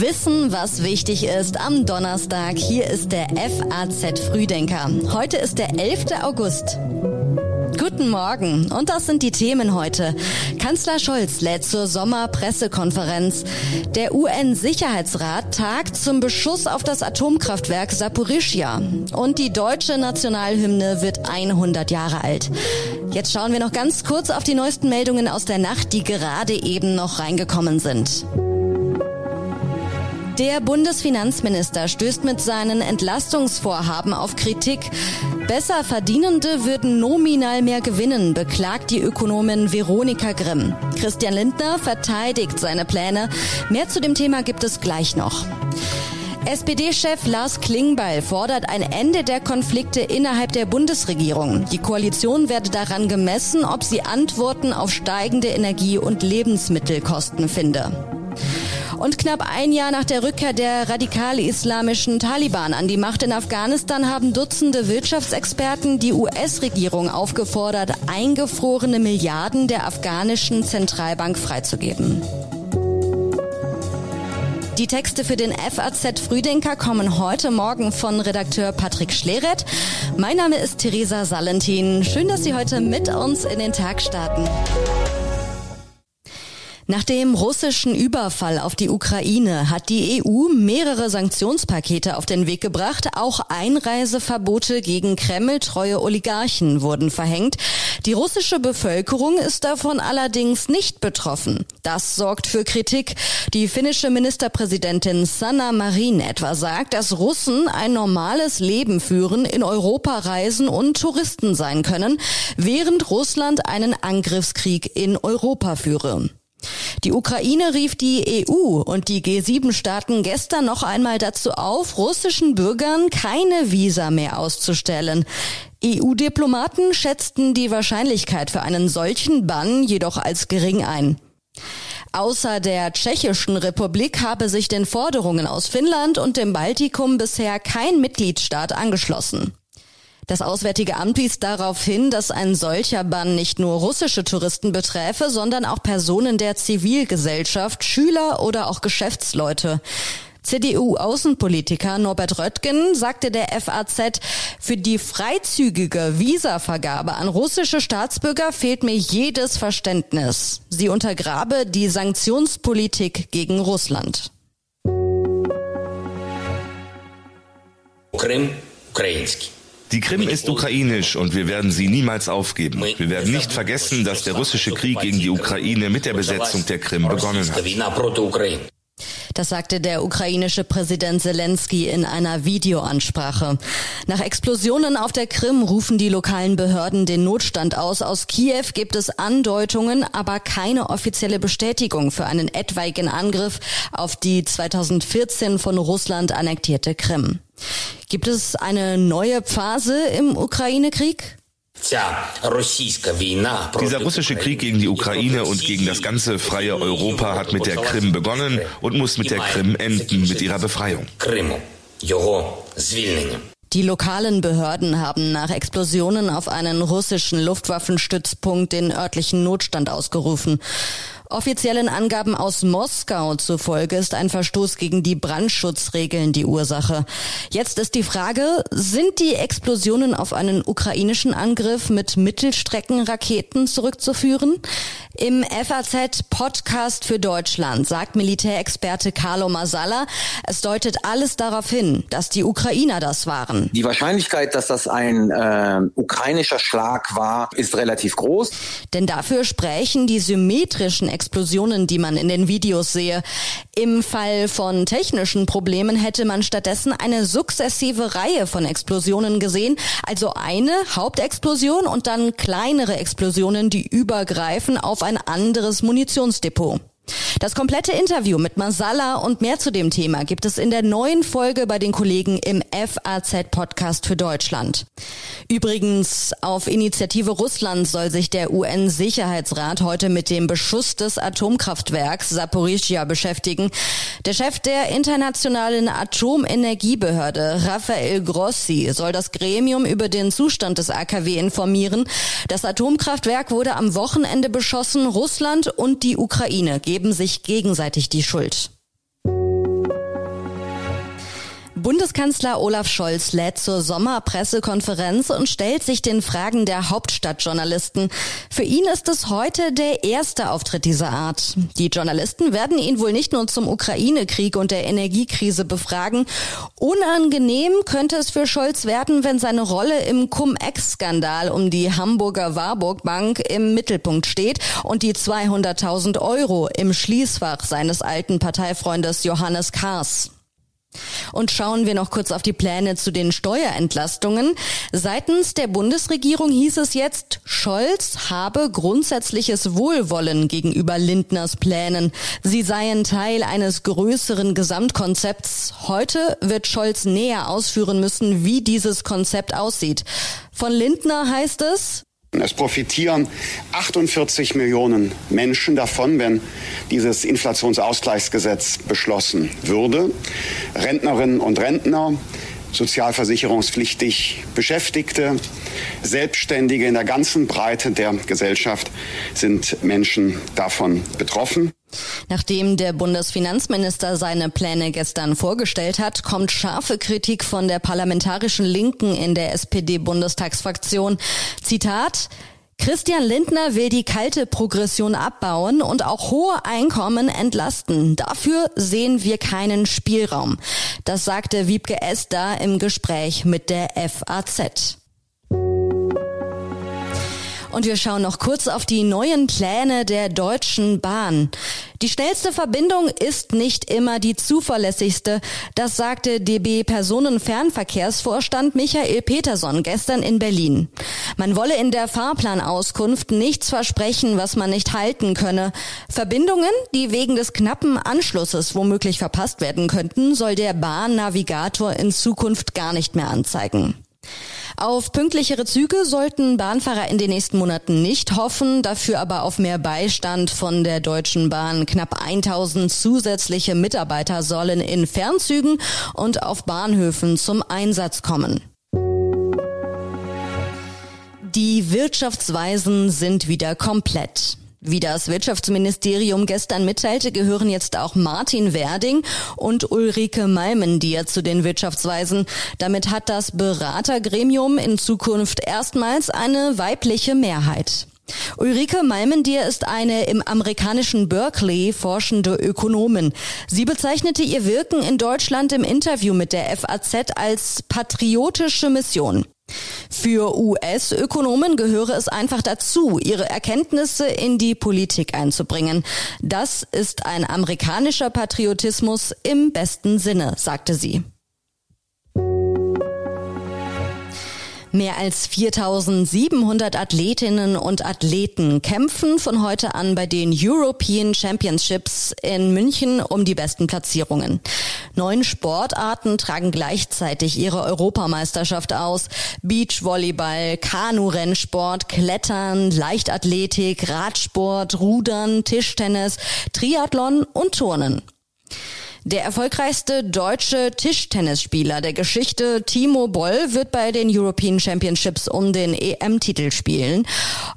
Wissen, was wichtig ist am Donnerstag. Hier ist der FAZ Frühdenker. Heute ist der 11. August. Guten Morgen. Und das sind die Themen heute. Kanzler Scholz lädt zur Sommerpressekonferenz. Der UN-Sicherheitsrat tagt zum Beschuss auf das Atomkraftwerk Saporischia. Und die deutsche Nationalhymne wird 100 Jahre alt. Jetzt schauen wir noch ganz kurz auf die neuesten Meldungen aus der Nacht, die gerade eben noch reingekommen sind. Der Bundesfinanzminister stößt mit seinen Entlastungsvorhaben auf Kritik. Besser Verdienende würden nominal mehr gewinnen, beklagt die Ökonomin Veronika Grimm. Christian Lindner verteidigt seine Pläne. Mehr zu dem Thema gibt es gleich noch. SPD-Chef Lars Klingbeil fordert ein Ende der Konflikte innerhalb der Bundesregierung. Die Koalition werde daran gemessen, ob sie Antworten auf steigende Energie- und Lebensmittelkosten finde. Und knapp ein Jahr nach der Rückkehr der radikal-islamischen Taliban an die Macht in Afghanistan haben Dutzende Wirtschaftsexperten die US-Regierung aufgefordert, eingefrorene Milliarden der afghanischen Zentralbank freizugeben. Die Texte für den FAZ Frühdenker kommen heute Morgen von Redakteur Patrick Schleret. Mein Name ist Theresa Salentin. Schön, dass Sie heute mit uns in den Tag starten. Nach dem russischen Überfall auf die Ukraine hat die EU mehrere Sanktionspakete auf den Weg gebracht. Auch Einreiseverbote gegen Kreml-treue Oligarchen wurden verhängt. Die russische Bevölkerung ist davon allerdings nicht betroffen. Das sorgt für Kritik. Die finnische Ministerpräsidentin Sanna Marin etwa sagt, dass Russen ein normales Leben führen, in Europa reisen und Touristen sein können, während Russland einen Angriffskrieg in Europa führe. Die Ukraine rief die EU und die G7-Staaten gestern noch einmal dazu auf, russischen Bürgern keine Visa mehr auszustellen. EU-Diplomaten schätzten die Wahrscheinlichkeit für einen solchen Bann jedoch als gering ein. Außer der Tschechischen Republik habe sich den Forderungen aus Finnland und dem Baltikum bisher kein Mitgliedstaat angeschlossen. Das Auswärtige Amt wies darauf hin, dass ein solcher Bann nicht nur russische Touristen beträfe, sondern auch Personen der Zivilgesellschaft, Schüler oder auch Geschäftsleute. CDU-Außenpolitiker Norbert Röttgen sagte der FAZ, für die freizügige Visavergabe an russische Staatsbürger fehlt mir jedes Verständnis. Sie untergrabe die Sanktionspolitik gegen Russland. Krim, ukrainski. Die Krim ist ukrainisch und wir werden sie niemals aufgeben. Wir werden nicht vergessen, dass der russische Krieg gegen die Ukraine mit der Besetzung der Krim begonnen hat. Das sagte der ukrainische Präsident Zelensky in einer Videoansprache. Nach Explosionen auf der Krim rufen die lokalen Behörden den Notstand aus. Aus Kiew gibt es Andeutungen, aber keine offizielle Bestätigung für einen etwaigen Angriff auf die 2014 von Russland annektierte Krim. Gibt es eine neue Phase im Ukraine-Krieg? Dieser russische Krieg gegen die Ukraine und gegen das ganze freie Europa hat mit der Krim begonnen und muss mit der Krim enden, mit ihrer Befreiung. Die lokalen Behörden haben nach Explosionen auf einen russischen Luftwaffenstützpunkt den örtlichen Notstand ausgerufen. Offiziellen Angaben aus Moskau zufolge ist ein Verstoß gegen die Brandschutzregeln die Ursache. Jetzt ist die Frage, sind die Explosionen auf einen ukrainischen Angriff mit Mittelstreckenraketen zurückzuführen? Im FAZ-Podcast für Deutschland sagt Militärexperte Carlo Masala, es deutet alles darauf hin, dass die Ukrainer das waren. Die Wahrscheinlichkeit, dass das ein äh, ukrainischer Schlag war, ist relativ groß. Denn dafür sprechen die symmetrischen Explosionen, die man in den Videos sehe. Im Fall von technischen Problemen hätte man stattdessen eine sukzessive Reihe von Explosionen gesehen, also eine Hauptexplosion und dann kleinere Explosionen, die übergreifen auf ein anderes Munitionsdepot. Das komplette Interview mit Masala und mehr zu dem Thema gibt es in der neuen Folge bei den Kollegen im FAZ Podcast für Deutschland. Übrigens, auf Initiative Russlands soll sich der UN-Sicherheitsrat heute mit dem Beschuss des Atomkraftwerks Saporischia beschäftigen. Der Chef der internationalen Atomenergiebehörde, Rafael Grossi, soll das Gremium über den Zustand des AKW informieren. Das Atomkraftwerk wurde am Wochenende beschossen. Russland und die Ukraine geben sich gegenseitig die Schuld. Bundeskanzler Olaf Scholz lädt zur Sommerpressekonferenz und stellt sich den Fragen der Hauptstadtjournalisten. Für ihn ist es heute der erste Auftritt dieser Art. Die Journalisten werden ihn wohl nicht nur zum Ukraine-Krieg und der Energiekrise befragen. Unangenehm könnte es für Scholz werden, wenn seine Rolle im Cum-Ex-Skandal um die Hamburger Warburg Bank im Mittelpunkt steht und die 200.000 Euro im Schließfach seines alten Parteifreundes Johannes Kahrs. Und schauen wir noch kurz auf die Pläne zu den Steuerentlastungen. Seitens der Bundesregierung hieß es jetzt, Scholz habe grundsätzliches Wohlwollen gegenüber Lindners Plänen. Sie seien Teil eines größeren Gesamtkonzepts. Heute wird Scholz näher ausführen müssen, wie dieses Konzept aussieht. Von Lindner heißt es, es profitieren 48 Millionen Menschen davon, wenn dieses Inflationsausgleichsgesetz beschlossen würde. Rentnerinnen und Rentner, sozialversicherungspflichtig Beschäftigte, Selbstständige in der ganzen Breite der Gesellschaft sind Menschen davon betroffen. Nachdem der Bundesfinanzminister seine Pläne gestern vorgestellt hat, kommt scharfe Kritik von der parlamentarischen Linken in der SPD-Bundestagsfraktion. Zitat Christian Lindner will die kalte Progression abbauen und auch hohe Einkommen entlasten. Dafür sehen wir keinen Spielraum. Das sagte Wiebke Esther im Gespräch mit der FAZ. Und wir schauen noch kurz auf die neuen Pläne der Deutschen Bahn. Die schnellste Verbindung ist nicht immer die zuverlässigste. Das sagte DB Personenfernverkehrsvorstand Michael Peterson gestern in Berlin. Man wolle in der Fahrplanauskunft nichts versprechen, was man nicht halten könne. Verbindungen, die wegen des knappen Anschlusses womöglich verpasst werden könnten, soll der Bahnnavigator in Zukunft gar nicht mehr anzeigen. Auf pünktlichere Züge sollten Bahnfahrer in den nächsten Monaten nicht hoffen, dafür aber auf mehr Beistand von der Deutschen Bahn. Knapp 1000 zusätzliche Mitarbeiter sollen in Fernzügen und auf Bahnhöfen zum Einsatz kommen. Die Wirtschaftsweisen sind wieder komplett. Wie das Wirtschaftsministerium gestern mitteilte, gehören jetzt auch Martin Werding und Ulrike Malmendier zu den Wirtschaftsweisen. Damit hat das Beratergremium in Zukunft erstmals eine weibliche Mehrheit. Ulrike Malmendier ist eine im amerikanischen Berkeley forschende Ökonomin. Sie bezeichnete ihr Wirken in Deutschland im Interview mit der FAZ als patriotische Mission. Für US-Ökonomen gehöre es einfach dazu, ihre Erkenntnisse in die Politik einzubringen. Das ist ein amerikanischer Patriotismus im besten Sinne, sagte sie. Mehr als 4700 Athletinnen und Athleten kämpfen von heute an bei den European Championships in München um die besten Platzierungen. Neun Sportarten tragen gleichzeitig ihre Europameisterschaft aus. Beachvolleyball, Kanu-Rennsport, Klettern, Leichtathletik, Radsport, Rudern, Tischtennis, Triathlon und Turnen. Der erfolgreichste deutsche Tischtennisspieler der Geschichte, Timo Boll, wird bei den European Championships um den EM-Titel spielen.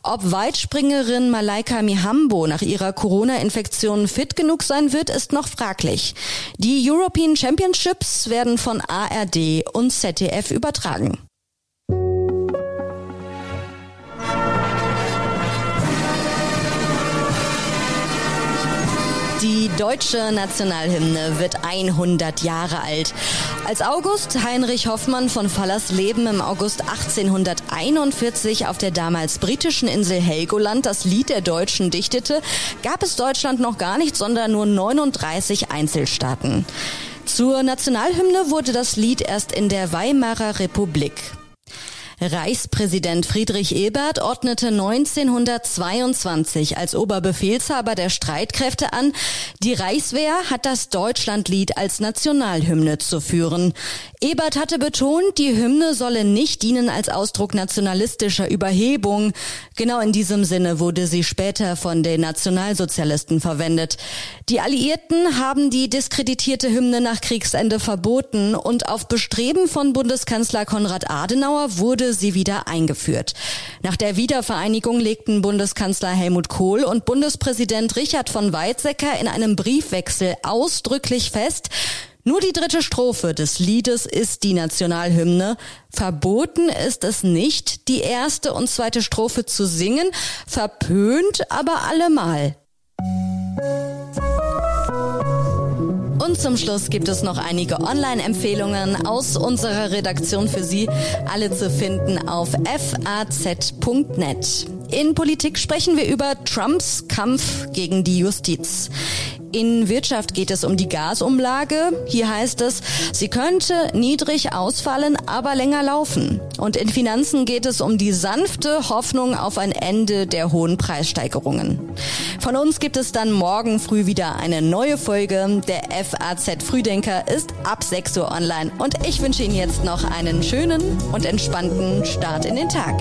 Ob Weitspringerin Malaika Mihambo nach ihrer Corona-Infektion fit genug sein wird, ist noch fraglich. Die European Championships werden von ARD und ZDF übertragen. Die deutsche Nationalhymne wird 100 Jahre alt. Als August Heinrich Hoffmann von Fallersleben im August 1841 auf der damals britischen Insel Helgoland das Lied der Deutschen dichtete, gab es Deutschland noch gar nicht, sondern nur 39 Einzelstaaten. Zur Nationalhymne wurde das Lied erst in der Weimarer Republik. Reichspräsident Friedrich Ebert ordnete 1922 als Oberbefehlshaber der Streitkräfte an, die Reichswehr hat das Deutschlandlied als Nationalhymne zu führen. Ebert hatte betont, die Hymne solle nicht dienen als Ausdruck nationalistischer Überhebung. Genau in diesem Sinne wurde sie später von den Nationalsozialisten verwendet. Die Alliierten haben die diskreditierte Hymne nach Kriegsende verboten und auf Bestreben von Bundeskanzler Konrad Adenauer wurde sie wieder eingeführt. Nach der Wiedervereinigung legten Bundeskanzler Helmut Kohl und Bundespräsident Richard von Weizsäcker in einem Briefwechsel ausdrücklich fest, Nur die dritte Strophe des Liedes ist die Nationalhymne. Verboten ist es nicht, die erste und zweite Strophe zu singen, verpönt aber allemal. Und zum Schluss gibt es noch einige Online-Empfehlungen aus unserer Redaktion für Sie, alle zu finden auf faz.net. In Politik sprechen wir über Trumps Kampf gegen die Justiz. In Wirtschaft geht es um die Gasumlage. Hier heißt es, sie könnte niedrig ausfallen, aber länger laufen. Und in Finanzen geht es um die sanfte Hoffnung auf ein Ende der hohen Preissteigerungen. Von uns gibt es dann morgen früh wieder eine neue Folge. Der FAZ Frühdenker ist ab 6 Uhr online. Und ich wünsche Ihnen jetzt noch einen schönen und entspannten Start in den Tag.